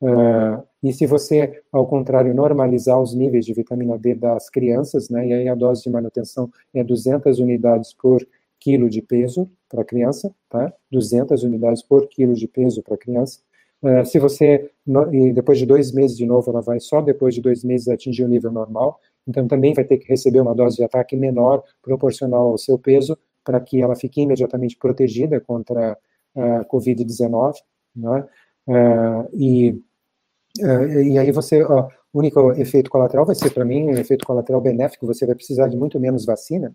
Uh, e se você, ao contrário, normalizar os níveis de vitamina D das crianças, né, e aí a dose de manutenção é 200 unidades por quilo de peso para criança, tá? 200 unidades por quilo de peso para criança. Uh, se você, no, e depois de dois meses de novo, ela vai só depois de dois meses atingir o nível normal, então também vai ter que receber uma dose de ataque menor, proporcional ao seu peso, para que ela fique imediatamente protegida contra a Covid-19, né? Uh, e e aí você, o único efeito colateral vai ser para mim um efeito colateral benéfico, você vai precisar de muito menos vacina,